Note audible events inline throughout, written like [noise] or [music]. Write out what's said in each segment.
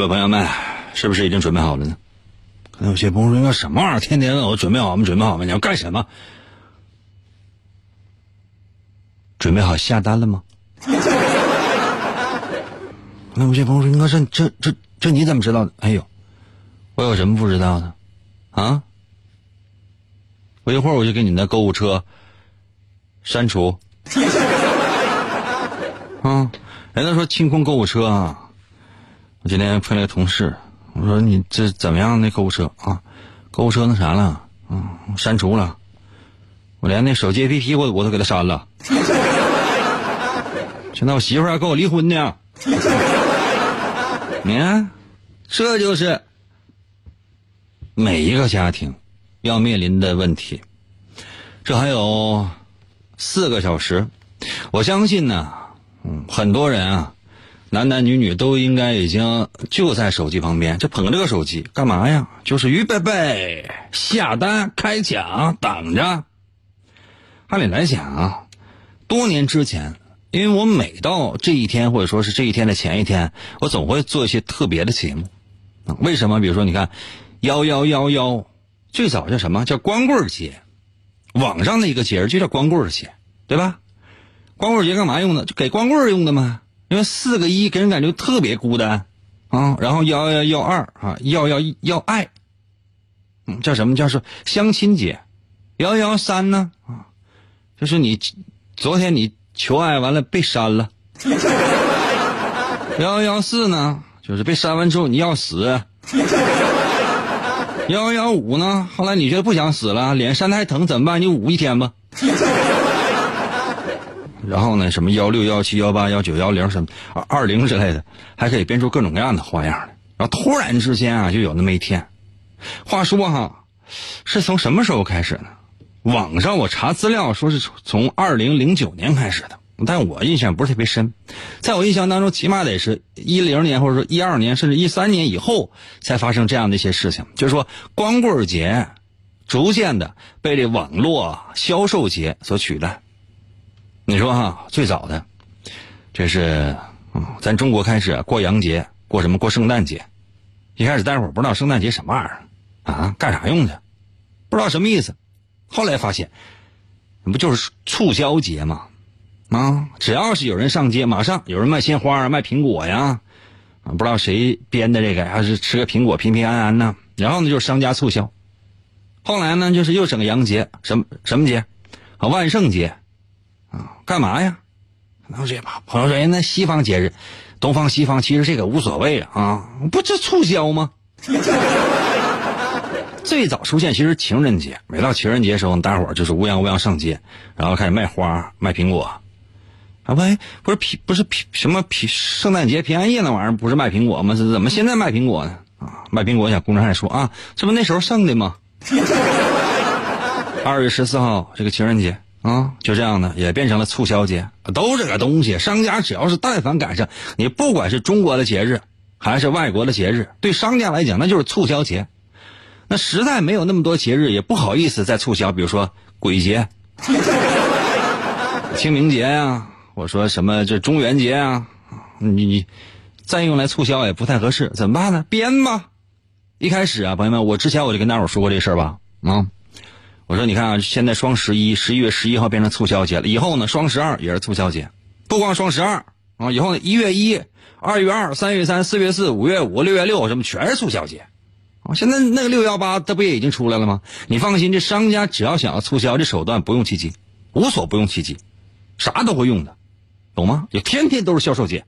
各位，朋友们，是不是已经准备好了呢？可能有些朋友说：“什么玩意儿？天天问我准备好没？准备好没？你要干什么？准备好下单了吗？”那有些朋友说：“你这这这这你怎么知道的？”哎呦，我有什么不知道的？啊？我一会儿我就给你的购物车删除。啊，人家说清空购物车啊。我今天碰了个同事，我说你这怎么样？那购物车啊，购物车那啥了？嗯，删除了。我连那手机 APP 我我都给他删了。现在我媳妇儿要跟我离婚呢。[laughs] 你看，这就是每一个家庭要面临的问题。这还有四个小时，我相信呢，嗯，很多人啊，男男女女都应该已经就在手机旁边，就捧着个手机干嘛呀？就是预备备下单开抢，等着。按理来讲啊，多年之前。因为我每到这一天，或者说是这一天的前一天，我总会做一些特别的节目。为什么？比如说，你看，幺幺幺幺，最早叫什么叫光棍节？网上的一个节日就叫光棍节，对吧？光棍节干嘛用的？就给光棍用的嘛。因为四个一给人感觉特别孤单啊。然后幺幺幺二啊，幺幺要爱，嗯，叫什么？叫是相亲节。幺幺三呢啊，就是你昨天你。求爱完了被删了，[laughs] 幺幺四呢，就是被删完之后你要死。幺幺五呢，后来你觉得不想死了，脸扇的还疼怎么办？你捂一天吧。然后呢，什么幺六幺七幺八幺九幺零什么二二零之类的，还可以编出各种各样的花样来。然后突然之间啊，就有那么一天。话说哈，是从什么时候开始呢？网上我查资料说是从二零零九年开始的，但我印象不是特别深。在我印象当中，起码得是一零年或者说一二年，甚至一三年以后才发生这样的一些事情。就是说，光棍节逐渐的被这网络销售节所取代。你说哈，最早的这是嗯，咱中国开始过洋节，过什么过圣诞节？一开始大伙儿不知道圣诞节什么玩意儿啊，干啥用的？不知道什么意思。后来发现，不就是促销节吗？啊，只要是有人上街，马上有人卖鲜花啊、卖苹果呀，啊，不知道谁编的这个，还是吃个苹果平平安安呢？然后呢，就是商家促销。后来呢，就是又整个洋节，什么什么节？万圣节，啊，干嘛呀？朋友说朋友说，那西方节日，东方西方，其实这个无所谓啊，不就促销吗？[laughs] 最早出现其实情人节，每到情人节时候，大伙儿就是乌泱乌泱上街，然后开始卖花、卖苹果。啊，喂，不是平不是平什么平圣诞节、平安夜那玩意儿不是卖苹果吗？是怎么现在卖苹果呢？啊，卖苹果，小姑娘还说啊，这不那时候剩的吗？[laughs] 二月十四号这个情人节啊，就这样的也变成了促销节，都这个东西，商家只要是但凡赶上，你不管是中国的节日还是外国的节日，对商家来讲那就是促销节。那实在没有那么多节日，也不好意思再促销，比如说鬼节、[laughs] 清明节呀，我说什么这中元节啊，你你再用来促销也不太合适，怎么办呢？编吧，一开始啊，朋友们，我之前我就跟大伙说过这事儿吧，啊，我说你看啊，现在双十一，十一月十一号变成促销节了，以后呢，双十二也是促销节，不光双十二啊，以后呢，一月一、二月二、三月三、四月四、五月五、六月六，什么全是促销节。啊，现在那个六幺八，它不也已经出来了吗？你放心，这商家只要想要促销，这手段不用其极，无所不用其极，啥都会用的，懂吗？就天天都是销售节，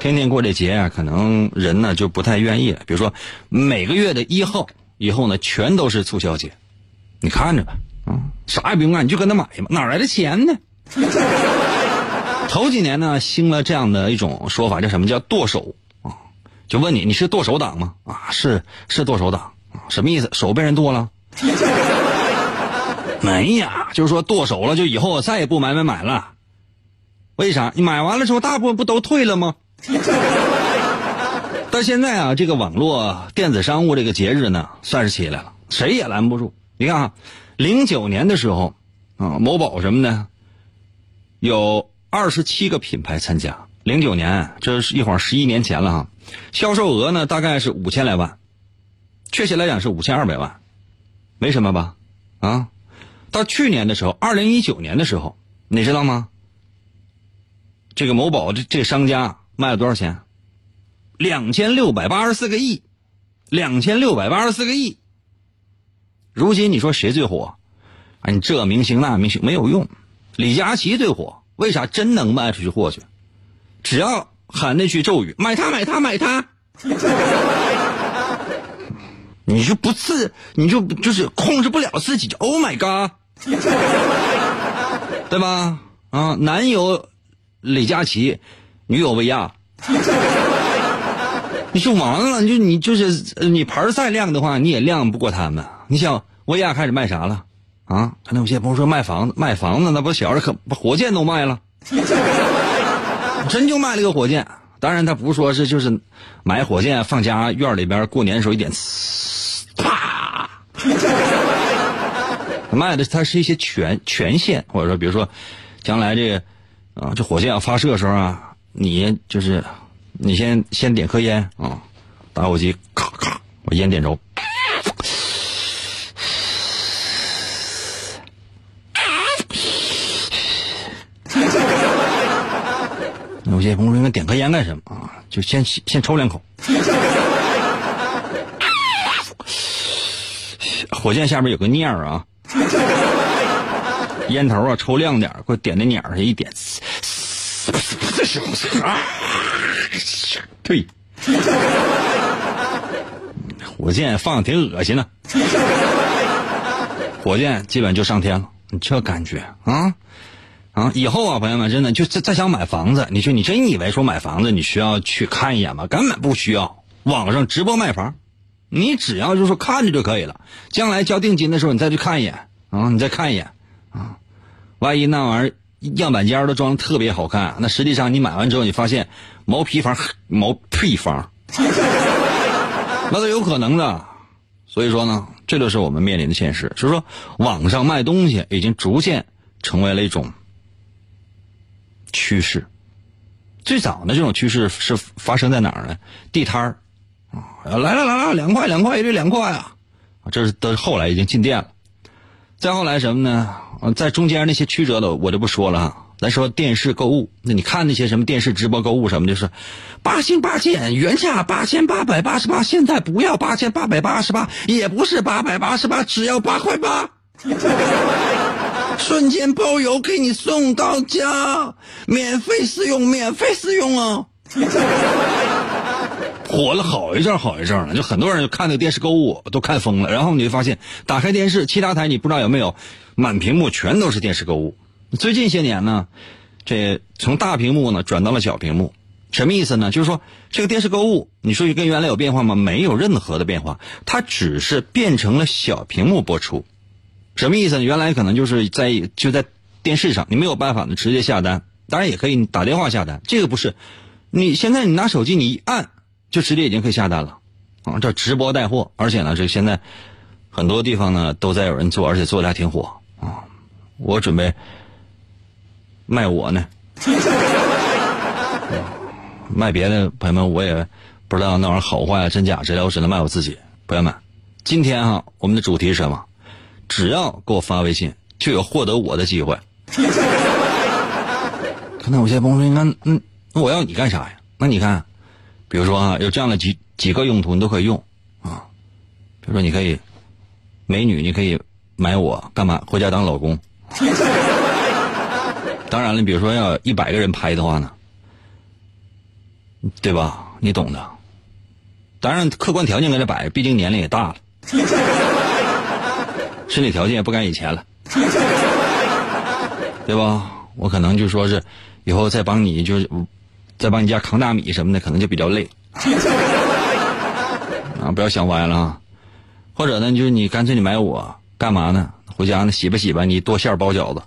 天天过这节啊，可能人呢就不太愿意了。比如说每个月的一号以后呢，全都是促销节，你看着吧，啊，啥也不用干，你就跟他买嘛，哪来的钱呢？[laughs] 头几年呢，兴了这样的一种说法，叫什么叫剁手啊？就问你，你是剁手党吗？啊，是是剁手党啊？什么意思？手被人剁了？[laughs] 没呀，就是说剁手了，就以后我再也不买买买了。为啥？你买完了之后，大部分不都退了吗？但现在啊，这个网络电子商务这个节日呢，算是起来了，谁也拦不住。你看啊，零九年的时候啊，某宝什么的，有二十七个品牌参加。零九年，这是一晃十一年前了哈。销售额呢，大概是五千来万，确切来讲是五千二百万，没什么吧？啊，到去年的时候，二零一九年的时候，你知道吗？这个某宝这这商家卖了多少钱？两千六百八十四个亿，两千六百八十四个亿。如今你说谁最火？啊，你这明星那明星没有用，李佳琦最火，为啥？真能卖出去货去，只要。喊那句咒语，买它买它买它，你就不自，你就就是控制不了自己，Oh my God，[laughs] 对吧？啊，男友李佳琦，女友薇娅，就完了，就你就是你牌再亮的话，你也亮不过他们。你想薇娅开始卖啥了？啊，那有些朋友说卖房子，卖房子那不小着可把火箭都卖了。[laughs] 真就卖了个火箭，当然他不是说是就是买火箭放家院里边过年的时候一点，啪，卖的它是一些权权限，或者说比如说将来这个啊这火箭要发射的时候啊，你就是你先先点颗烟啊，打火机咔咔把烟点着。[laughs] 有些朋友说：“点颗烟干什么啊？就先先抽两口。火箭下边有个念儿啊，烟头啊抽亮点给我点那捻儿上一点。[laughs] 对，[laughs] 火箭放的挺恶心呢。[laughs] 火箭基本就上天了，你这感觉啊？”啊，以后啊，朋友们，真的就再再想买房子，你说你真以为说买房子你需要去看一眼吗？根本不需要，网上直播卖房，你只要就是说看着就可以了。将来交定金的时候，你再去看一眼啊，你再看一眼啊，万一那玩意儿样板间都装的特别好看，那实际上你买完之后，你发现毛坯房、毛坯房，[laughs] 那都有可能的。所以说呢，这就是我们面临的现实，就是说网上卖东西已经逐渐成为了一种。趋势，最早的这种趋势是发生在哪儿呢？地摊儿啊，来了来了，两块两块，一律两块啊，这是都后来已经进店了。再后来什么呢？在中间那些曲折的我就不说了哈。咱说电视购物，那你看那些什么电视直播购物什么的，是八星八件，原价八千八百八十八，现在不要八千八百八十八，也不是八百八十八，只要八块八。瞬间包邮，给你送到家，免费试用，免费试用啊！火了好一阵好一阵了，就很多人就看那个电视购物都看疯了。然后你就发现，打开电视，其他台你不知道有没有，满屏幕全都是电视购物。最近些年呢，这从大屏幕呢转到了小屏幕，什么意思呢？就是说这个电视购物，你说跟原来有变化吗？没有任何的变化，它只是变成了小屏幕播出。什么意思呢？原来可能就是在就在电视上，你没有办法呢直接下单，当然也可以打电话下单。这个不是，你现在你拿手机你一按，就直接已经可以下单了，啊，这直播带货，而且呢，这现在很多地方呢都在有人做，而且做的还挺火啊。我准备卖我呢，卖别的朋友们我也不知道那玩意儿好坏真假之类，我只能卖我自己。朋友们，今天哈，我们的主题是什么？只要给我发微信，就有获得我的机会。可能有些朋友说，那嗯，那我要你干啥呀？那你看，比如说啊，有这样的几几个用途，你都可以用啊。比如说，你可以美女，你可以买我干嘛？回家当老公。当然了，比如说要一百个人拍的话呢，对吧？你懂的。当然，客观条件搁这摆，毕竟年龄也大了，[laughs] 身体条件也不赶以前了，对吧？我可能就说是以后再帮你，就是再帮你家扛大米什么的，可能就比较累 [laughs] 啊！不要想歪了啊！或者呢，就是你干脆你买我干嘛呢？回家呢洗吧洗吧，你剁馅包饺子。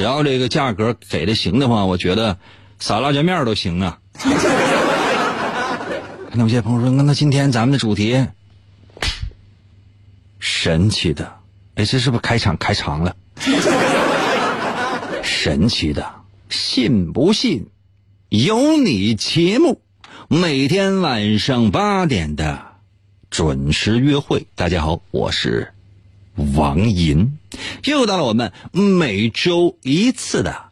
只要这个价格给的行的话，我觉得撒辣椒面都行啊。[laughs] 那有些朋友说，那那今天咱们的主题神奇的，哎，这是不是开场开长了？[laughs] 神奇的，信不信？有你节目，每天晚上八点的准时约会。大家好，我是王银，又到了我们每周一次的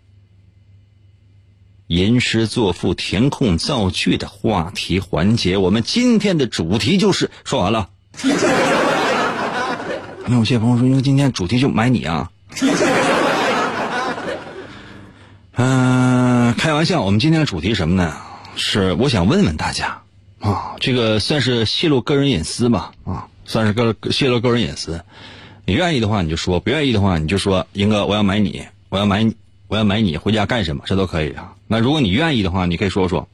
吟诗作赋、填空造句的话题环节。我们今天的主题就是说完了。[laughs] 有些朋友说，因为今天主题就买你啊。嗯、[laughs] 开玩笑，我们今天的主题什么呢？是我想问问大家啊，这个算是泄露个人隐私吧？啊，算是个泄露个人隐私。你愿意的话你就说，不愿意的话你就说，英哥，我要买你，我要买你，我要买你，回家干什么？这都可以啊。那如果你愿意的话，你可以说说，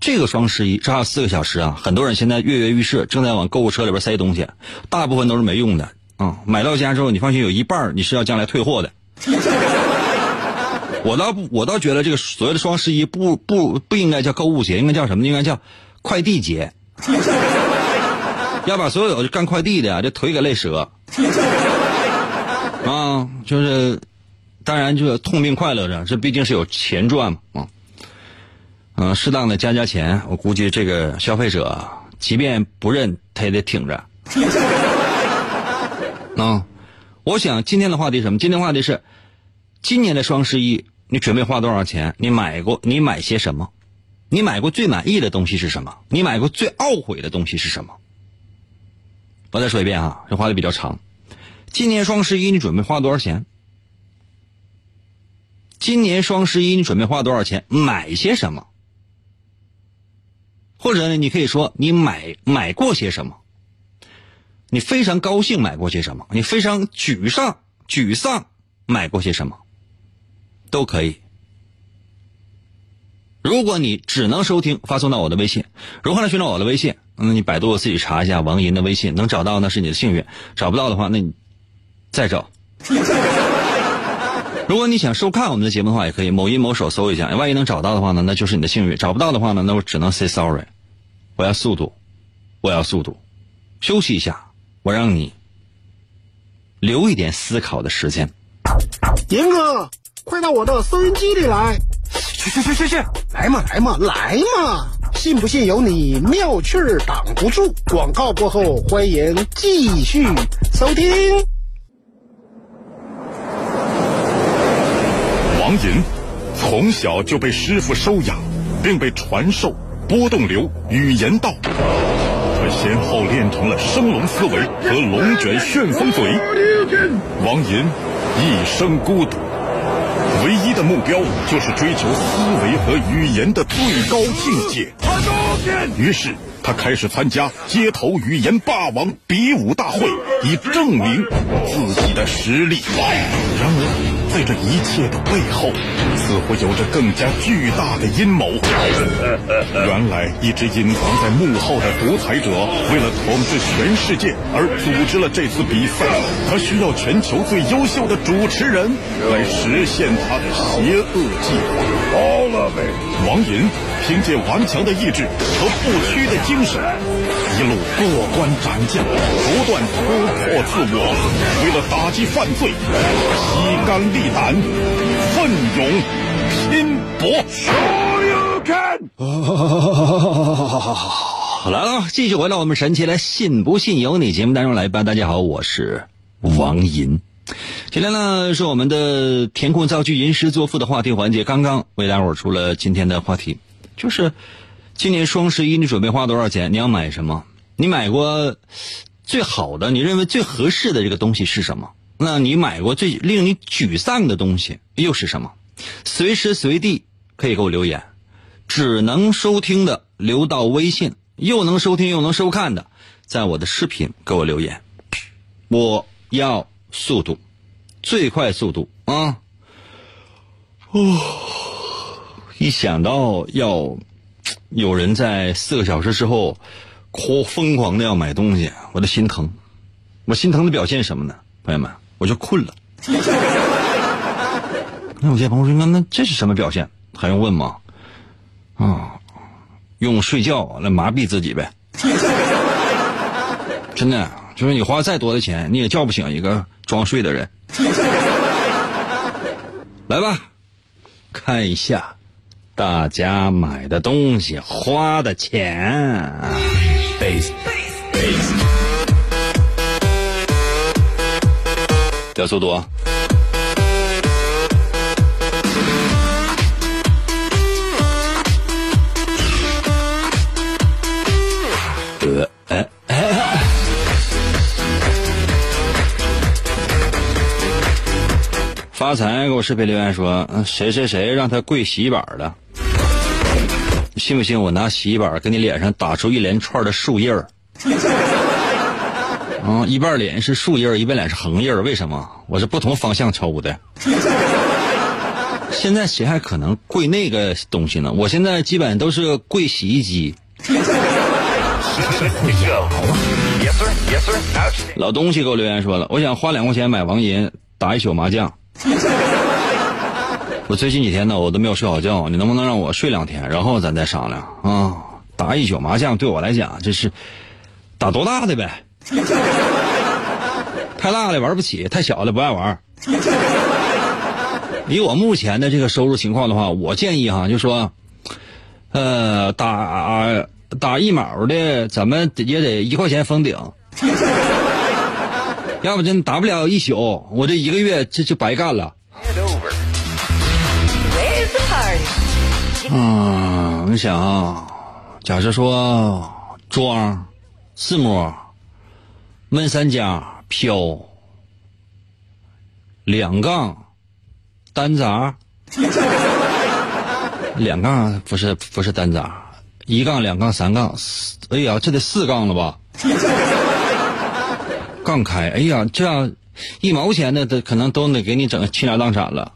这个双十一这还有四个小时啊，很多人现在跃跃欲试，正在往购物车里边塞东西，大部分都是没用的啊。买到家之后，你放心，有一半你是要将来退货的。[laughs] 我倒不，我倒觉得这个所谓的双十一不不不应该叫购物节，应该叫什么？应该叫快递节。要把所有干快递的呀，这腿给累折。[laughs] 啊，就是，当然就是痛并快乐着，这毕竟是有钱赚嘛啊。嗯、适当的加加钱，我估计这个消费者即便不认，他也得挺着。[laughs] 啊，我想今天的话题是什么？今天话题是，今年的双十一你准备花多少钱？你买过？你买些什么？你买过最满意的东西是什么？你买过最懊悔的东西是什么？我再说一遍啊，这话题比较长。今年双十一你准备花多少钱？今年双十一你准备花多少钱？买些什么？或者，你可以说你买买过些什么？你非常高兴买过些什么？你非常沮丧沮丧买过些什么？都可以。如果你只能收听，发送到我的微信。如何来寻找我的微信？那你百度自己查一下王银的微信，能找到那是你的幸运；找不到的话，那你再找。[laughs] 如果你想收看我们的节目的话，也可以某音某手搜一下。万一能找到的话呢，那就是你的幸运；找不到的话呢，那我只能 say sorry。我要速度，我要速度。休息一下，我让你留一点思考的时间。银哥，快到我的收音机里来！去去去去去，来嘛来嘛来嘛！信不信由你，妙趣儿挡不住。广告过后，欢迎继续收听。王银从小就被师傅收养，并被传授波动流语言道。他先后练成了升龙思维和龙卷旋风嘴。王银一生孤独，唯一的目标就是追求思维和语言的最高境界。于是他开始参加街头语言霸王比武大会，以证明自己的实力。然而。在这一切的背后，似乎有着更加巨大的阴谋。[laughs] 原来，一直隐藏在幕后的独裁者，为了统治全世界而组织了这次比赛。他需要全球最优秀的主持人来实现他的邪恶计划。王银凭借顽强的意志和不屈的精神，一路过关斩将，不断突破自我。为了打击犯罪，披肝力胆，奋勇拼搏。Show you can 好来了，继续回到我们神奇的“信不信由你”节目当中来吧。大家好，我是王银。今天呢是我们的填空造句、吟诗作赋的话题环节。刚刚为大伙儿出了今天的话题，就是今年双十一你准备花多少钱？你要买什么？你买过最好的、你认为最合适的这个东西是什么？那你买过最令你沮丧的东西又是什么？随时随地可以给我留言，只能收听的留到微信，又能收听又能收看的，在我的视频给我留言。我要速度，最快速度啊！哦，一想到要有人在四个小时之后狂疯狂的要买东西，我的心疼。我心疼的表现什么呢？朋友们，我就困了。[laughs] 那有些朋友说：“那那这是什么表现？还用问吗？啊，用睡觉来麻痹自己呗。[laughs] 真的，就是你花再多的钱，你也叫不醒一个装睡的人。[laughs] 来吧，看一下大家买的东西花的钱。速度啊！发财给我视频留言说，谁谁谁让他跪洗衣板了？信不信我拿洗衣板给你脸上打出一连串的树叶儿？啊，一半脸是竖印儿，一半脸是横印儿，为什么？我是不同方向抽的。现在谁还可能跪那个东西呢？我现在基本都是跪洗衣机。老东西给我留言说了，我想花两块钱买王银打一宿麻将。我最近几天呢，我都没有睡好觉，你能不能让我睡两天，然后咱再商量啊？打一宿麻将对我来讲，这是打多大的呗？[laughs] 太大了玩不起，太小了不爱玩。以我目前的这个收入情况的话，我建议哈，就说，呃，打打一毛的，咱们也得一块钱封顶。要不真打不了一宿，我这一个月这就白干了。嗯，你想啊，假设说庄、四模、闷三家、飘、两杠、单杂，[laughs] 两杠不是不是单杂，一杠、两杠、三杠，四哎呀，这得四杠了吧？[laughs] 杠开，哎呀，这样一毛钱的，都可能都得给你整倾家荡产了。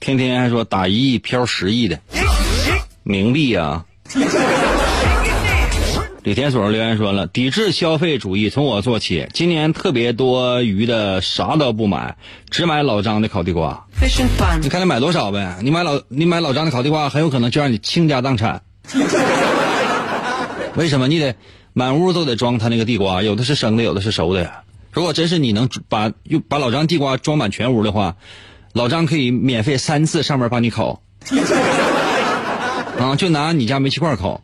天天还说打一亿飘十亿的冥币啊！李天所留言说了，抵制消费主义从我做起。今年特别多余的啥都不买，只买老张的烤地瓜。你看你买多少呗？你买老你买老张的烤地瓜，很有可能就让你倾家荡产。[laughs] 为什么？你得满屋都得装他那个地瓜，有的是生的，有的是熟的。如果真是你能把又把老张地瓜装满全屋的话，老张可以免费三次上门帮你烤。[laughs] 啊，就拿你家煤气罐烤。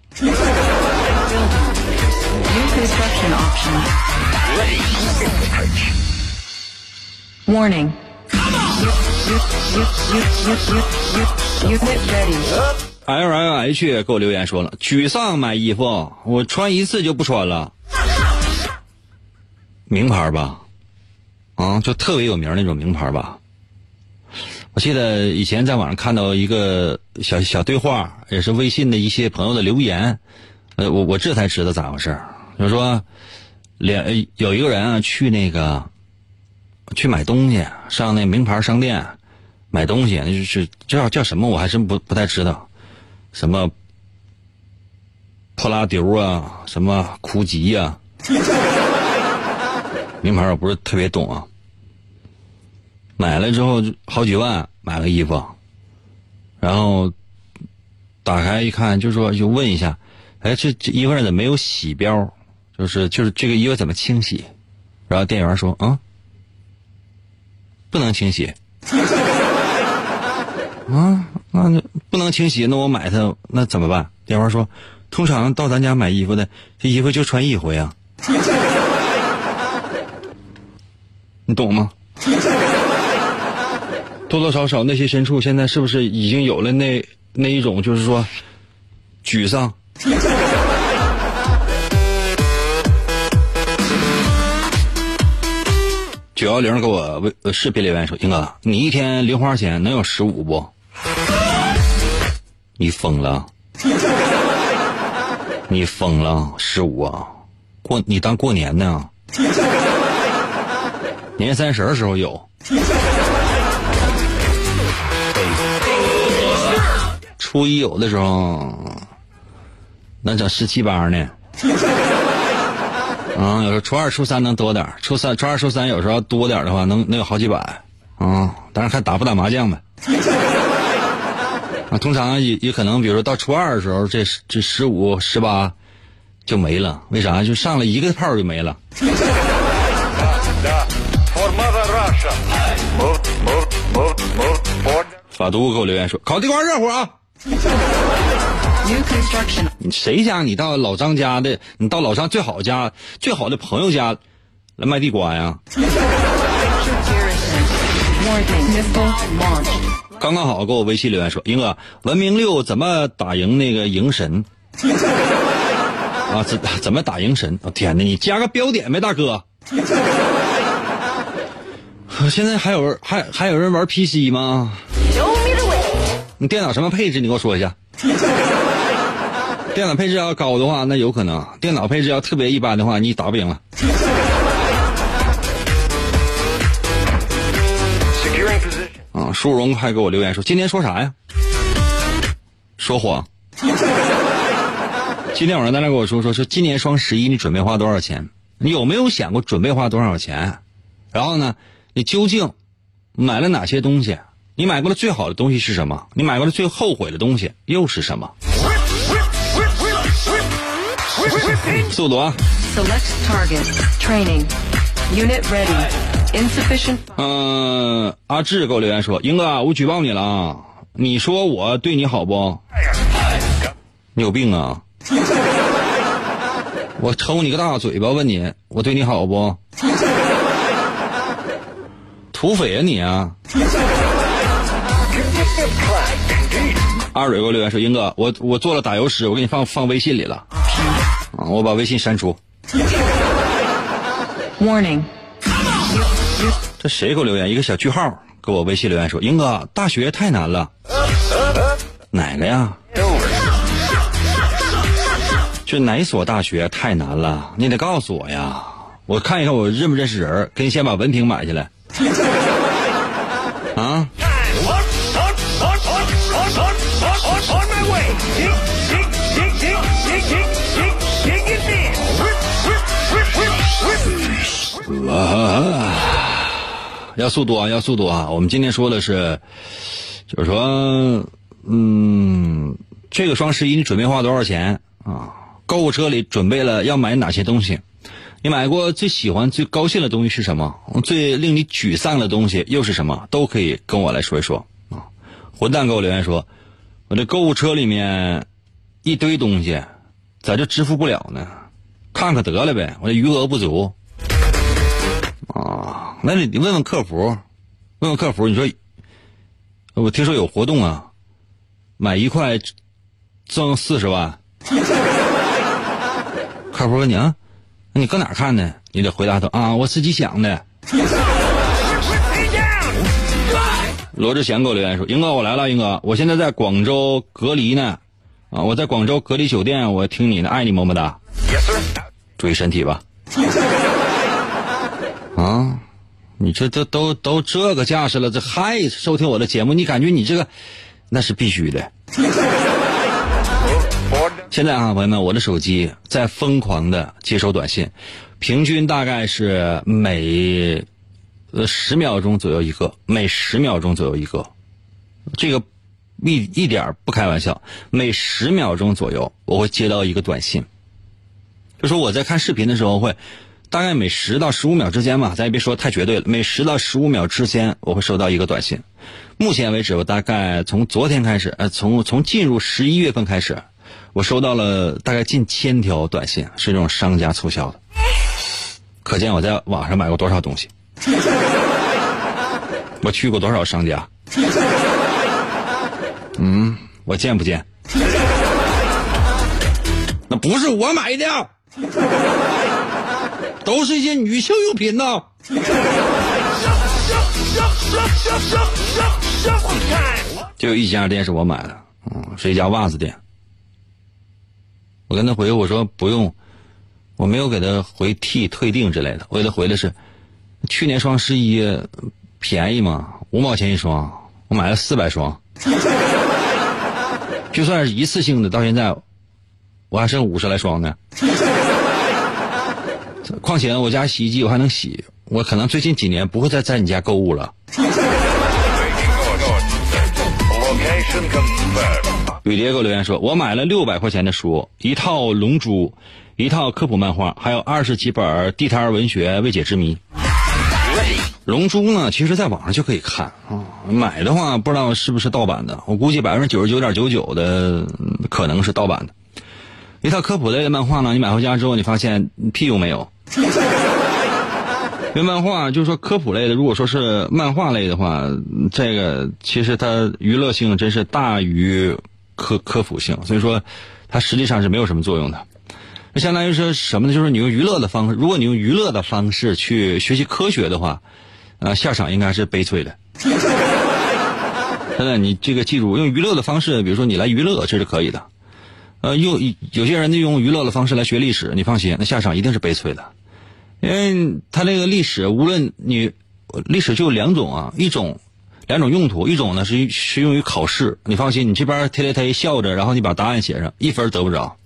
Warning. Unit ready. L L H 给我留言说了，沮丧买衣服，我穿一次就不穿了。名牌吧，啊，就特别有名那种名牌吧。我记得以前在网上看到一个小小对话，也是微信的一些朋友的留言，呃，我我这才知道咋回事儿就说，两有一个人啊去那个去买东西，上那名牌商店买东西，那就是叫叫什么我还真不不太知道。什么破拉丢啊，什么酷吉呀、名牌我不是特别懂啊。买了之后好几万买个衣服，然后打开一看，就说就问一下，哎，这这衣服上怎么没有洗标？就是就是这个衣服怎么清洗？然后店员说啊，不能清洗。啊，那那不能清洗，那我买它那怎么办？电话说，通常到咱家买衣服的，这衣服就穿一回啊，你懂吗？多多少少内心深处，现在是不是已经有了那那一种，就是说沮丧？九幺零给我微视频留言说：“英哥，你一天零花钱能有十五不？你疯了？你疯了？十五啊？过你当过年呢？年三十的时候有，初一有的时候能整十七八呢。”啊，有时候初二、初三能多点儿初三、初二、初三有时候多点儿的话，能能有好几百，啊，当然看打不打麻将呗。[laughs] 啊，通常也也可能，比如说到初二的时候，这这十五、十八就没了，为啥？就上了一个炮就没了。[laughs] 法都给我留言说，烤地瓜热乎啊。New construction. 你谁家？你到老张家的，你到老张最好家、最好的朋友家来卖地瓜呀.刚刚好给我微信留言说，英哥，文明六怎么打赢那个赢神？啊，怎怎么打赢神？我、天哪，你加个标点呗，大哥。现在还有人还还有人玩 PC 吗？你电脑什么配置？你给我说一下。电脑配置要高的话，那有可能；电脑配置要特别一般的话，你打不赢了。啊，舒荣还给我留言说：“今天说啥呀？说谎。[laughs] 今天晚上大家跟我说说说，今年双十一你准备花多少钱？你有没有想过准备花多少钱？然后呢，你究竟买了哪些东西？你买过的最好的东西是什么？你买过的最后悔的东西又是什么？速度啊！Select target. Training. Unit ready. Insufficient. 嗯、阿志给我留言说：“英哥，我举报你了啊！你说我对你好不？你有病啊！[laughs] 我抽你个大嘴巴！问你，我对你好不？土匪啊你啊！” [laughs] 阿蕊给我留言说：“英哥，我我做了打油诗，我给你放放微信里了啊！我把微信删除。Warning. 这谁给我留言？一个小句号给我微信留言说：“英哥，大学太难了。”哪个呀？这哪所大学太难了？你得告诉我呀！我看一看我认不认识人，给你先把文凭买下来。啊！啊要速度啊，要速度啊！我们今天说的是，就是说，嗯，这个双十一你准备花多少钱啊？购物车里准备了要买哪些东西？你买过最喜欢、最高兴的东西是什么？最令你沮丧的东西又是什么？都可以跟我来说一说啊！混蛋给我留言说，我这购物车里面一堆东西，咋就支付不了呢？看看得了呗，我这余额不足。啊，那你你问问客服，问问客服，你说，我听说有活动啊，买一块赠四十万。客服问你啊，那你搁哪儿看的？你得回答他啊，我自己想的。罗志祥给我留言说：“英哥，我来了，英哥，我现在在广州隔离呢，啊，我在广州隔离酒店，我听你的，爱你么么哒。注意身体吧。啊，你这这都都这个架势了，这还收听我的节目，你感觉你这个那是必须的。[laughs] 现在啊，朋友们，我的手机在疯狂的接收短信，平均大概是每呃十秒钟左右一个，每十秒钟左右一个，这个一一点不开玩笑，每十秒钟左右我会接到一个短信，就说我在看视频的时候会。大概每十到十五秒之间吧，咱也别说太绝对了。每十到十五秒之间，我会收到一个短信，目前为止，我大概从昨天开始，呃，从从进入十一月份开始，我收到了大概近千条短信，是这种商家促销的。可见我在网上买过多少东西，我去过多少商家。嗯，我见不见？[laughs] 那不是我买的，都是一些女性用品呢。就一家店是我买的，嗯，是一家袜子店。我跟他回我说不用，我没有给他回替退订之类的，我给他回的是去年双十一便宜嘛，五毛钱一双，我买了四百双，[laughs] 就算是一次性的，到现在我还剩五十来双呢。况且我家洗衣机我还能洗，我可能最近几年不会再在你家购物了。雨蝶给我留言说：“我买了六百块钱的书，一套《龙珠》，一套科普漫画，还有二十几本地摊文学未解之谜。《龙珠》呢，其实在网上就可以看啊，买的话不知道是不是盗版的，我估计百分之九十九点九九的可能是盗版的。一套科普类的漫画呢，你买回家之后，你发现屁用没有。[laughs] 因为漫画就是说科普类的，如果说是漫画类的话，这个其实它娱乐性真是大于科科普性，所以说它实际上是没有什么作用的。那相当于是什么呢？就是你用娱乐的方式，如果你用娱乐的方式去学习科学的话，呃，下场应该是悲催的。真的，你这个记住，用娱乐的方式，比如说你来娱乐，这是可以的。呃，用有些人就用娱乐的方式来学历史，你放心，那下场一定是悲催的。因为他这个历史，无论你历史就有两种啊，一种两种用途，一种呢是是用于考试，你放心，你这边贴贴贴笑着，然后你把答案写上，一分得不着。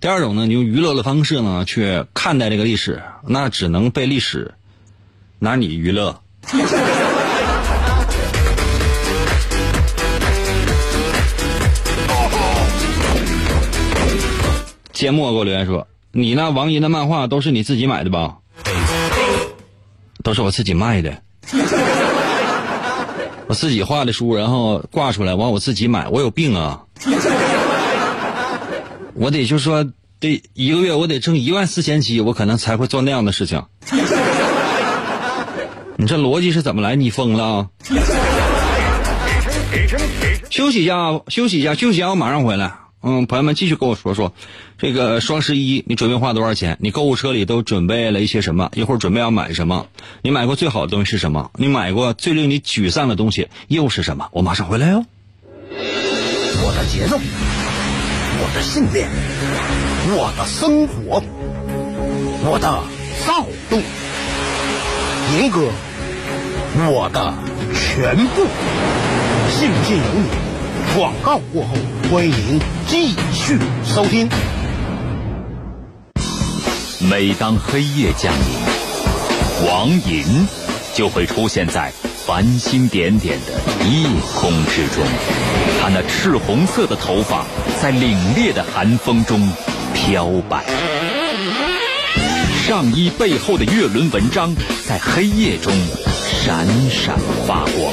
第二种呢，你用娱乐的方式呢去看待这个历史，那只能被历史拿你娱乐。[laughs] 缄默给我留言说：“你那王姨的漫画都是你自己买的吧？”都是我自己卖的，[laughs] 我自己画的书，然后挂出来，完我自己买，我有病啊！我得就说得一个月我得挣一万四千七，我可能才会做那样的事情。[laughs] 你这逻辑是怎么来？你疯了？啊休息一下，休息一下，休息一下，我马上回来。嗯，朋友们继续跟我说说，这个双十一你准备花多少钱？你购物车里都准备了一些什么？一会儿准备要买什么？你买过最好的东西是什么？你买过最令你沮丧的东西又是什么？我马上回来哟。我的节奏，我的信念，我的生活，我的躁动，银哥，我的全部，信不信由你。广告过后，欢迎继续收听。每当黑夜降临，王银就会出现在繁星点点的夜空之中。他那赤红色的头发在凛冽的寒风中飘摆，上衣背后的月轮纹章在黑夜中闪闪发光。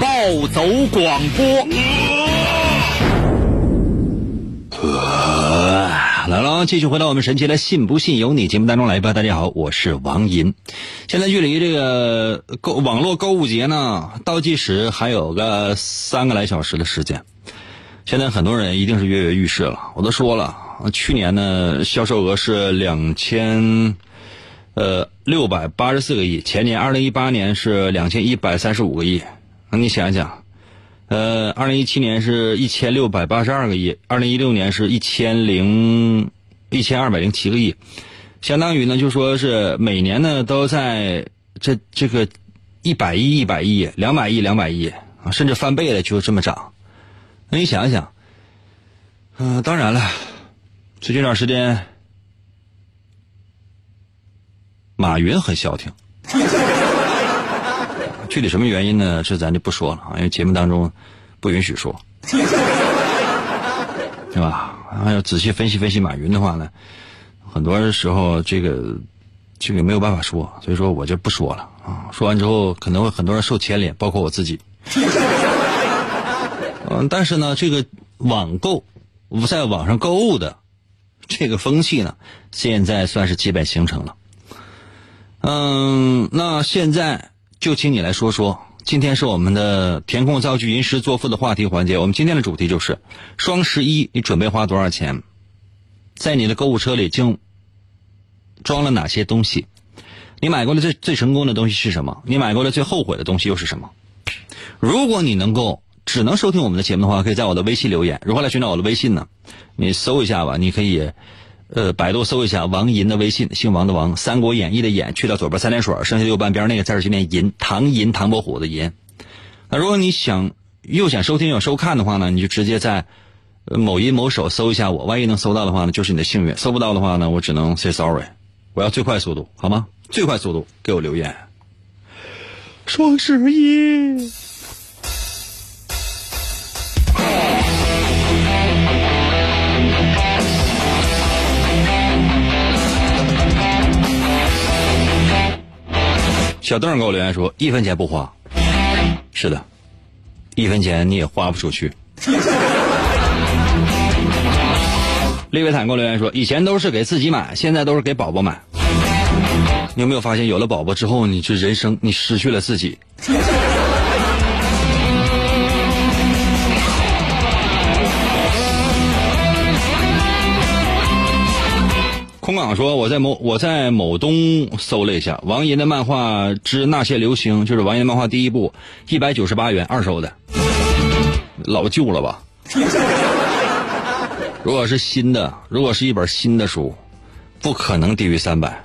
暴走广播，来了，继续回到我们神奇的“信不信由你”节目当中来吧。大家好，我是王银。现在距离这个购网络购物节呢，倒计时还有个三个来小时的时间。现在很多人一定是跃跃欲试了。我都说了，去年呢销售额是两千呃六百八十四个亿，前年二零一八年是两千一百三十五个亿。那你想想，呃，二零一七年是一千六百八十二个亿，二零一六年是一千零一千二百零七个亿，相当于呢，就说是每年呢都在这这个一百亿、一百亿、两百亿、两百亿啊，甚至翻倍了就这么涨。那你想想，嗯、当然了，最近段时间，马云很消停。[laughs] 具体什么原因呢？这咱就不说了啊，因为节目当中不允许说，[laughs] 对吧？还要仔细分析分析马云的话呢，很多时候这个这个没有办法说，所以说我就不说了啊。说完之后可能会很多人受牵连，包括我自己。[laughs] 嗯，但是呢，这个网购在网上购物的这个风气呢，现在算是基本形成了。嗯，那现在就请你来说说，今天是我们的填空造句吟诗作赋的话题环节。我们今天的主题就是双十一，你准备花多少钱？在你的购物车里竟装了哪些东西？你买过的最最成功的东西是什么？你买过的最后悔的东西又是什么？如果你能够只能收听我们的节目的话，可以在我的微信留言。如何来寻找我的微信呢？你搜一下吧，你可以。呃，百度搜一下王银的微信，姓王的王，《三国演义》的演，去掉左边三点水，剩下右半边那个字就念银，唐银，唐伯虎的银。那如果你想又想收听又收看的话呢，你就直接在某音某手搜一下我，万一能搜到的话呢，就是你的幸运；搜不到的话呢，我只能 say sorry。我要最快速度，好吗？最快速度给我留言。双十一。小邓给我留言说：“一分钱不花。”是的，一分钱你也花不出去。[laughs] 利维坦给我留言说：“以前都是给自己买，现在都是给宝宝买。”你有没有发现，有了宝宝之后，你这人生你失去了自己？空港说：“我在某我在某东搜了一下王银的漫画之那些流星，就是王银漫画第一部，一百九十八元二手的，老旧了吧？如果是新的，如果是一本新的书，不可能低于三百。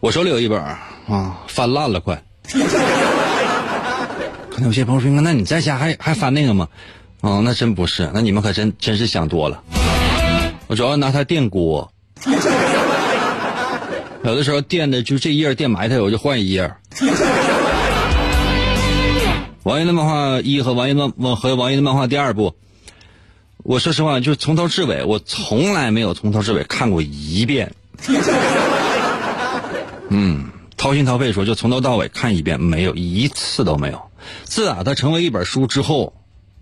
我手里有一本啊，翻烂了快。[laughs] 可能有些朋友说：‘那你在家还还翻那个吗？’哦，那真不是，那你们可真真是想多了。我主要拿它垫锅，有的时候垫的就这一页垫埋汰，我就换一页。王爷的漫画一和王爷漫和王爷的漫画第二部，我说实话，就从头至尾，我从来没有从头至尾看过一遍。嗯，掏心掏肺说，就从头到尾看一遍，没有一次都没有。自打它成为一本书之后。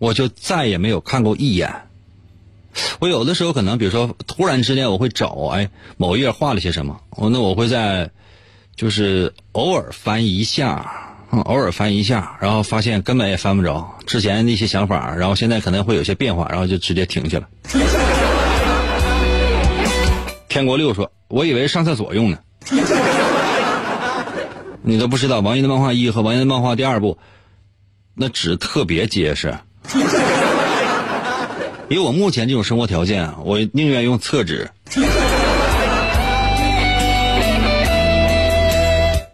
我就再也没有看过一眼。我有的时候可能，比如说突然之间我会找，哎，某页画了些什么，我那我会在，就是偶尔翻一下，偶尔翻一下，然后发现根本也翻不着之前那些想法，然后现在可能会有些变化，然后就直接停下了。天国六说：“我以为上厕所用呢。”你都不知道，王爷的漫画一和王爷的漫画第二部，那纸特别结实。[laughs] 以我目前这种生活条件，我宁愿用厕纸。[laughs]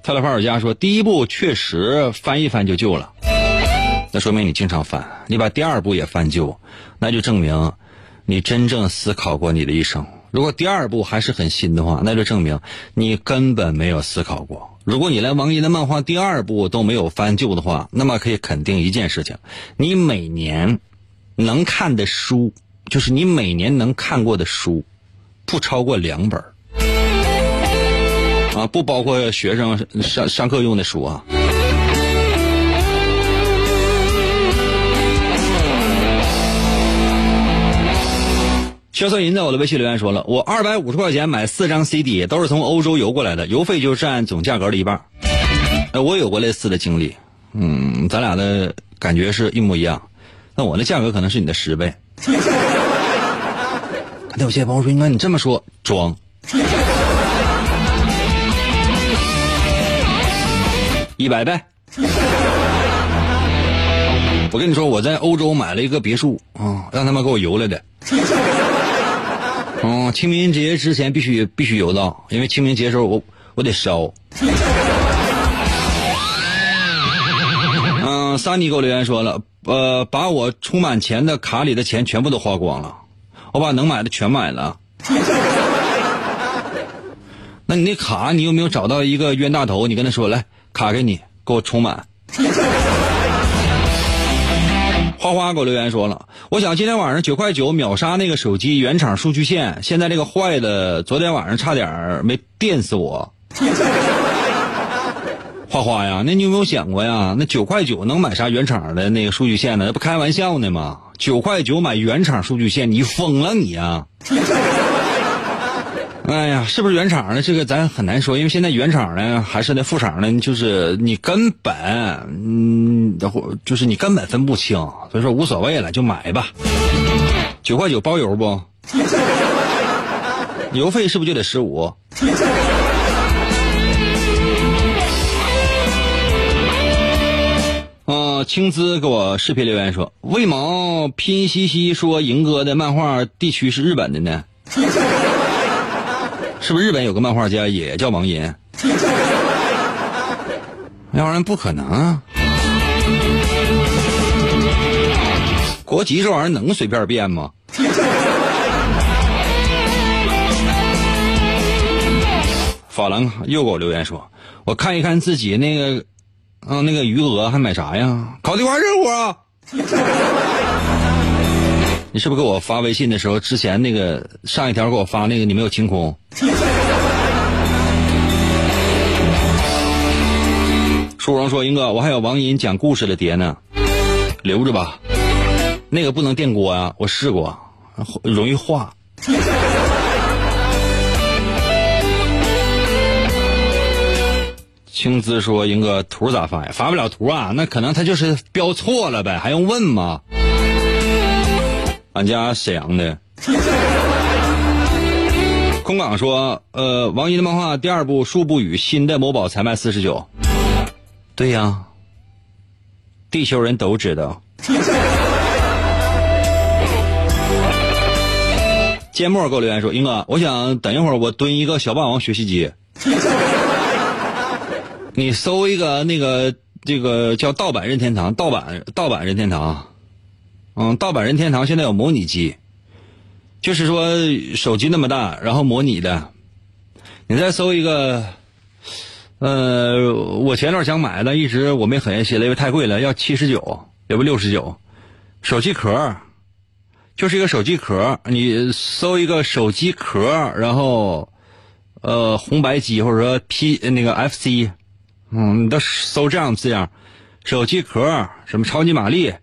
泰勒帕尔加说：“第一部确实翻一翻就旧了，那说明你经常翻。你把第二部也翻旧，那就证明你真正思考过你的一生。如果第二部还是很新的话，那就证明你根本没有思考过。如果你连王爷的漫画第二部都没有翻旧的话，那么可以肯定一件事情：你每年能看的书，就是你每年能看过的书，不超过两本啊，不包括学生上上课用的书啊。萧瑟银在我的微信留言说了，我二百五十块钱买四张 CD，都是从欧洲邮过来的，邮费就占总价格的一半。哎，我有过类似的经历，嗯，咱俩的感觉是一模一样。那我的价格可能是你的十倍。那有些朋友说，应该你这么说，装。[laughs] 一百倍。我跟你说，我在欧洲买了一个别墅啊，让他们给我邮来的。嗯，清明节之前必须必须邮到，因为清明节时候我我得烧。嗯，三妮给我留言说了，呃，把我充满钱的卡里的钱全部都花光了，我把能买的全买了。那你那卡，你有没有找到一个冤大头？你跟他说，来，卡给你，给我充满。花花给我留言说了，我想今天晚上九块九秒杀那个手机原厂数据线，现在这个坏的，昨天晚上差点没电死我。[laughs] 花花呀，那你有没有想过呀？那九块九能买啥原厂的那个数据线呢？那不开玩笑呢吗？九块九买原厂数据线，你疯了你呀！哎呀，是不是原厂的这个咱很难说，因为现在原厂呢还是那副厂呢，就是你根本嗯，就是你根本分不清，所以说无所谓了，就买吧。九块九包邮不？[laughs] 邮费是不是就得十五？嗯，[laughs] 青姿给我视频留言说，为毛拼夕夕说赢哥的漫画地区是日本的呢？是不是日本有个漫画家也叫王银？那玩意儿不可能啊！国籍这玩意儿能随便变吗？[laughs] 法兰又给我留言说：“我看一看自己那个，嗯，那个余额还买啥呀？考地瓜任务啊！”你是不是给我发微信的时候，之前那个上一条给我发那个你没有清空？[laughs] 书荣说：“英哥，我还有王银讲故事的碟呢，留着吧。那个不能电锅啊，我试过，容易化。[laughs] ”青姿说：“英哥，图咋发呀？发不了图啊，那可能他就是标错了呗，还用问吗？”俺家沈阳的。[laughs] 空港说：“呃，王一的漫画第二部《树不语》新的某宝才卖四十九。”对呀，地球人都知道。[laughs] 芥末给我留言说：“英哥，我想等一会儿我蹲一个小霸王学习机。[laughs] 你搜一个那个这个叫盗版任天堂，盗版盗版任天堂。”嗯，盗版任天堂现在有模拟机，就是说手机那么大，然后模拟的。你再搜一个，呃，我前段想买的，一直我没狠下心来，因为太贵了，要七十九，要不六十九。手机壳，就是一个手机壳，你搜一个手机壳，然后呃红白机或者说 P 那个 FC，嗯，你都搜这样字样，手机壳什么超级玛丽。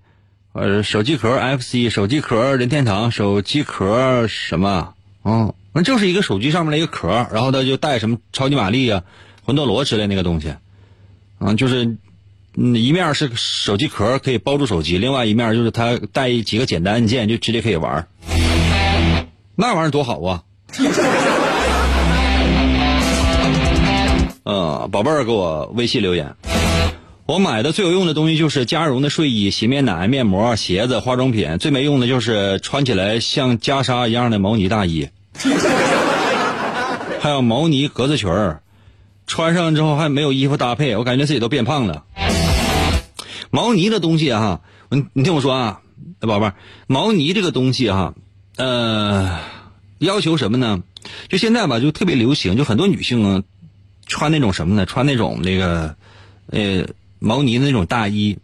呃，手机壳 FC，手机壳任天堂，手机壳什么？哦，那就是一个手机上面的一个壳，然后它就带什么超级玛丽啊、魂斗罗之类那个东西，啊，就是嗯，一面是手机壳可以包住手机，另外一面就是它带几个简单按键就直接可以玩那玩意儿多好啊！呃，[laughs] 宝贝儿给我微信留言。我买的最有用的东西就是加绒的睡衣、洗面奶、面膜、鞋子、化妆品。最没用的就是穿起来像袈裟一样的毛呢大衣，还有毛呢格子裙儿，穿上之后还没有衣服搭配，我感觉自己都变胖了。毛呢的东西哈，你你听我说啊，宝贝儿，毛呢这个东西哈，呃，要求什么呢？就现在吧，就特别流行，就很多女性啊穿那种什么呢？穿那种那个，呃。毛呢的那种大衣，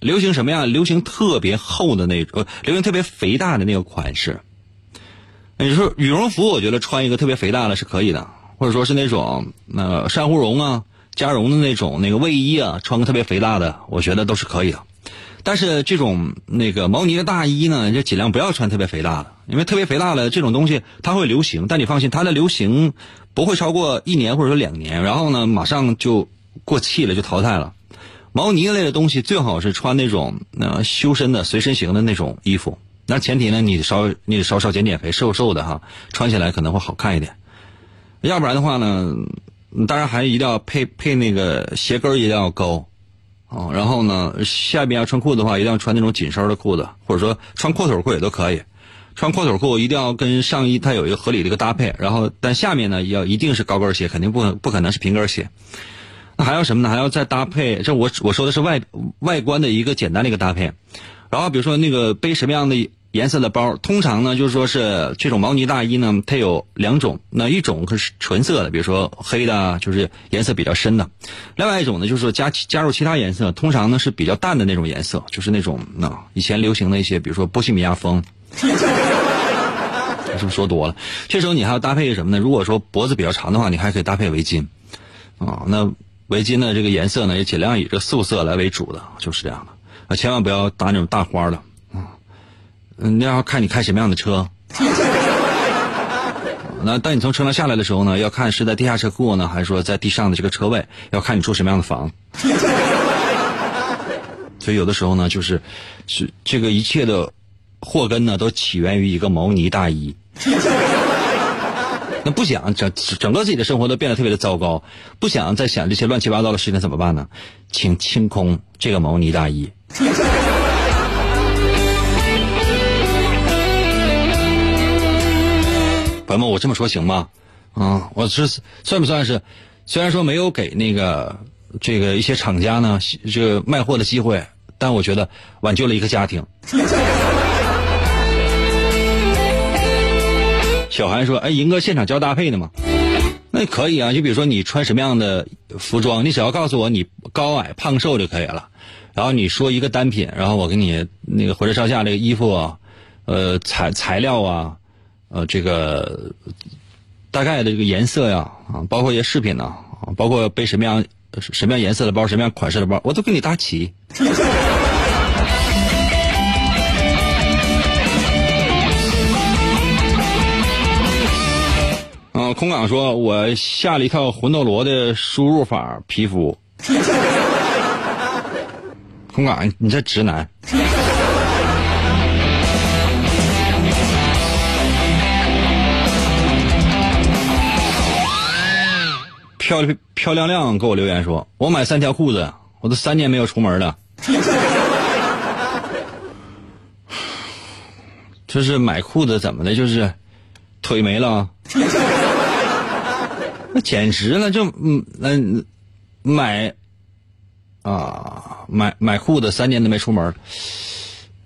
流行什么呀？流行特别厚的那种，流行特别肥大的那个款式。你说羽绒服，我觉得穿一个特别肥大的是可以的，或者说是那种那珊瑚绒啊、加绒的那种那个卫衣啊，穿个特别肥大的，我觉得都是可以的。但是这种那个毛呢的大衣呢，就尽量不要穿特别肥大的，因为特别肥大的这种东西它会流行，但你放心，它的流行不会超过一年或者说两年，然后呢马上就过气了，就淘汰了。毛呢类的东西最好是穿那种呃修身的随身型的那种衣服，那前提呢你稍你得稍稍减减肥，瘦瘦的哈，穿起来可能会好看一点。要不然的话呢，当然还一定要配配那个鞋跟一定要高，哦，然后呢下边要穿裤子的话，一定要穿那种紧身的裤子，或者说穿阔腿裤也都可以。穿阔腿裤一定要跟上衣它有一个合理的一个搭配，然后但下面呢要一定是高跟鞋，肯定不不可能是平跟鞋。那还要什么呢？还要再搭配，这我我说的是外外观的一个简单的一个搭配。然后比如说那个背什么样的颜色的包，通常呢就是说是这种毛呢大衣呢，它有两种，那一种是纯色的，比如说黑的，就是颜色比较深的；另外一种呢就是说加加入其他颜色，通常呢是比较淡的那种颜色，就是那种那以前流行的一些，比如说波西米亚风。[laughs] 是不是说多了？这时候你还要搭配什么呢？如果说脖子比较长的话，你还可以搭配围巾啊。那围巾的这个颜色呢，也尽量以这素色来为主的，就是这样的啊。千万不要搭那种大花的。嗯，那要看你开什么样的车。那当你从车上下来的时候呢，要看是在地下车库呢，还是说在地上的这个车位，要看你住什么样的房。[laughs] 所以有的时候呢，就是是这个一切的祸根呢，都起源于一个毛呢大衣。不想整整个自己的生活都变得特别的糟糕，不想再想这些乱七八糟的事情怎么办呢？请清空这个毛呢大衣。[laughs] 朋友们，我这么说行吗？啊，我是算不算是？虽然说没有给那个这个一些厂家呢这个卖货的机会，但我觉得挽救了一个家庭。小韩说：“哎，银哥现场教搭配的吗？那可以啊，就比如说你穿什么样的服装，你只要告诉我你高矮胖瘦就可以了。然后你说一个单品，然后我给你那个火车上下这个衣服啊，呃材材料啊，呃这个大概的这个颜色呀啊，包括一些饰品呢，包括背什么样什么样颜色的包，什么样款式的包，我都给你搭齐。[laughs] ”空港说：“我下了一套魂斗罗的输入法皮肤。[laughs] ”空港，你这直男。漂漂亮亮给我留言说：“我买三条裤子，我都三年没有出门了。[laughs] ”这是买裤子怎么的？就是腿没了？简直了，就嗯嗯买啊买买裤子三年都没出门，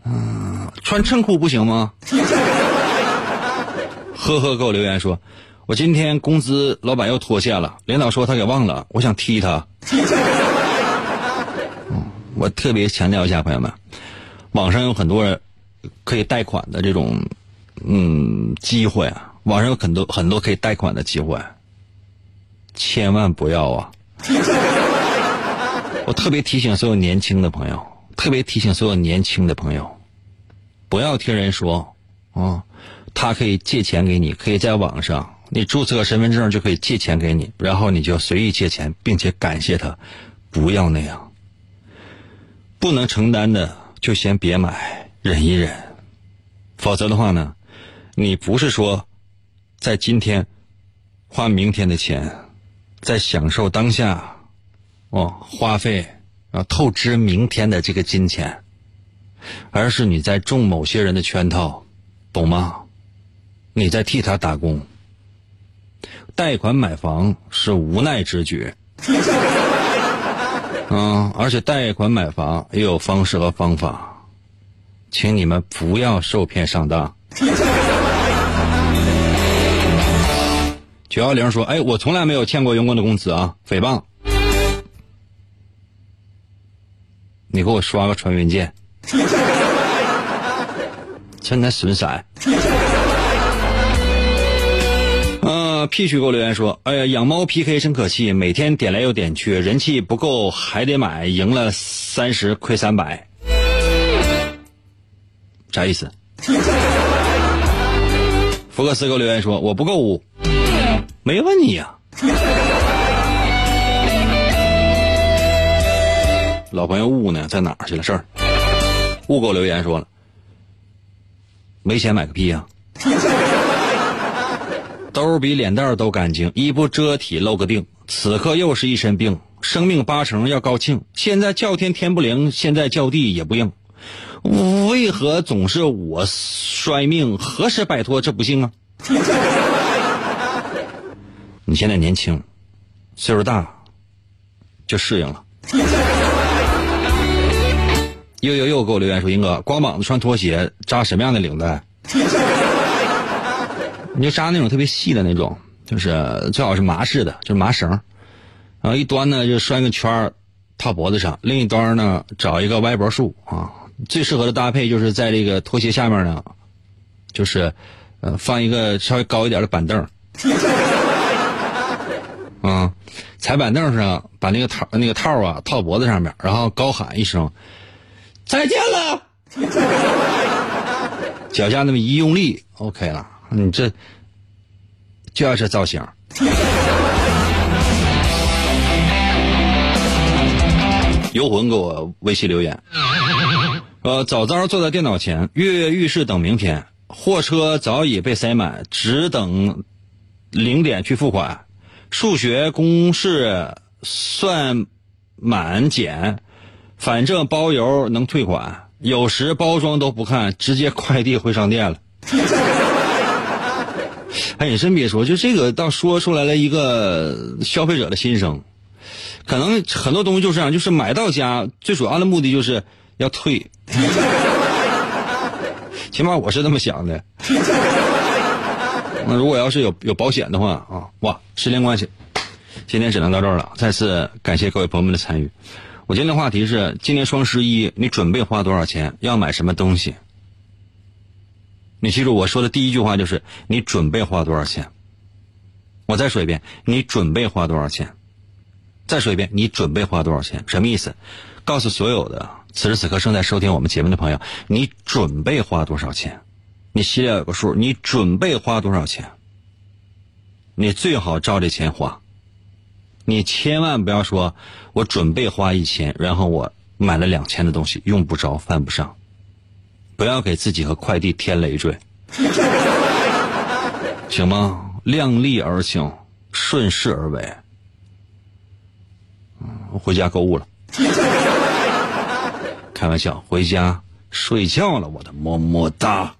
嗯，穿衬裤不行吗？[laughs] 呵呵，给我留言说，我今天工资老板又拖欠了，领导说他给忘了，我想踢他。[laughs] 我特别强调一下，朋友们，网上有很多人可以贷款的这种嗯机会啊，网上有很多很多可以贷款的机会。千万不要啊！[laughs] 我特别提醒所有年轻的朋友，特别提醒所有年轻的朋友，不要听人说啊，他可以借钱给你，可以在网上你注册身份证就可以借钱给你，然后你就随意借钱，并且感谢他，不要那样。不能承担的就先别买，忍一忍，否则的话呢，你不是说在今天花明天的钱。在享受当下，哦，花费啊，透支明天的这个金钱，而是你在中某些人的圈套，懂吗？你在替他打工。贷款买房是无奈之举，嗯，[laughs] 而且贷款买房也有方式和方法，请你们不要受骗上当。九幺零说：“哎，我从来没有欠过员工的工资啊！诽谤，你给我刷个传文件，[laughs] 真的损色。[laughs] ”嗯，P 区给我留言说：“哎呀，养猫 PK 真可气，每天点来又点去，人气不够还得买，赢了三十亏三百，啥意思？” [laughs] 福克斯给我留言说：“我不购物。”没问你呀，[laughs] 老朋友雾呢，在哪儿去了？事儿，雾给我留言说了，没钱买个屁呀！兜比脸蛋都干净，衣不遮体露个腚，此刻又是一身病，生命八成要高兴。现在叫天天不灵，现在叫地也不应，为何总是我衰命？何时摆脱这不幸啊？你现在年轻，岁数大，就适应了。[laughs] 又又又给我留言说：“英哥，光膀子穿拖鞋扎什么样的领带？[laughs] 你就扎那种特别细的那种，就是最好是麻式的，就是麻绳，然后一端呢就拴个圈儿套脖子上，另一端呢找一个歪脖束啊。最适合的搭配就是在这个拖鞋下面呢，就是呃放一个稍微高一点的板凳。”啊，踩板凳上，把那个套那个套啊套脖子上面，然后高喊一声：“再见了！” [laughs] 脚下那么一用力，OK 了。你这就要这造型。游魂给我微信留言，呃，早早坐在电脑前，跃跃欲试等明天，货车早已被塞满，只等零点去付款。数学公式算满减，反正包邮能退款。有时包装都不看，直接快递回商店了。[laughs] 哎，你真别说，就这个倒说出来了一个消费者的心声。可能很多东西就是这样，就是买到家最主要的目的就是要退。[laughs] 起码我是这么想的。那如果要是有有保险的话啊，哇，时间关系，今天只能到这儿了。再次感谢各位朋友们的参与。我今天的话题是：今年双十一你准备花多少钱？要买什么东西？你记住我说的第一句话就是：你准备花多少钱？我再说一遍，你准备花多少钱？再说一遍，你准备花多少钱？什么意思？告诉所有的此时此刻正在收听我们节目的朋友，你准备花多少钱？你心里有个数，你准备花多少钱？你最好照这钱花。你千万不要说，我准备花一千，然后我买了两千的东西，用不着，犯不上。不要给自己和快递添累赘，行吗？量力而行，顺势而为。我回家购物了，[laughs] 开玩笑，回家睡觉了，我的么么哒。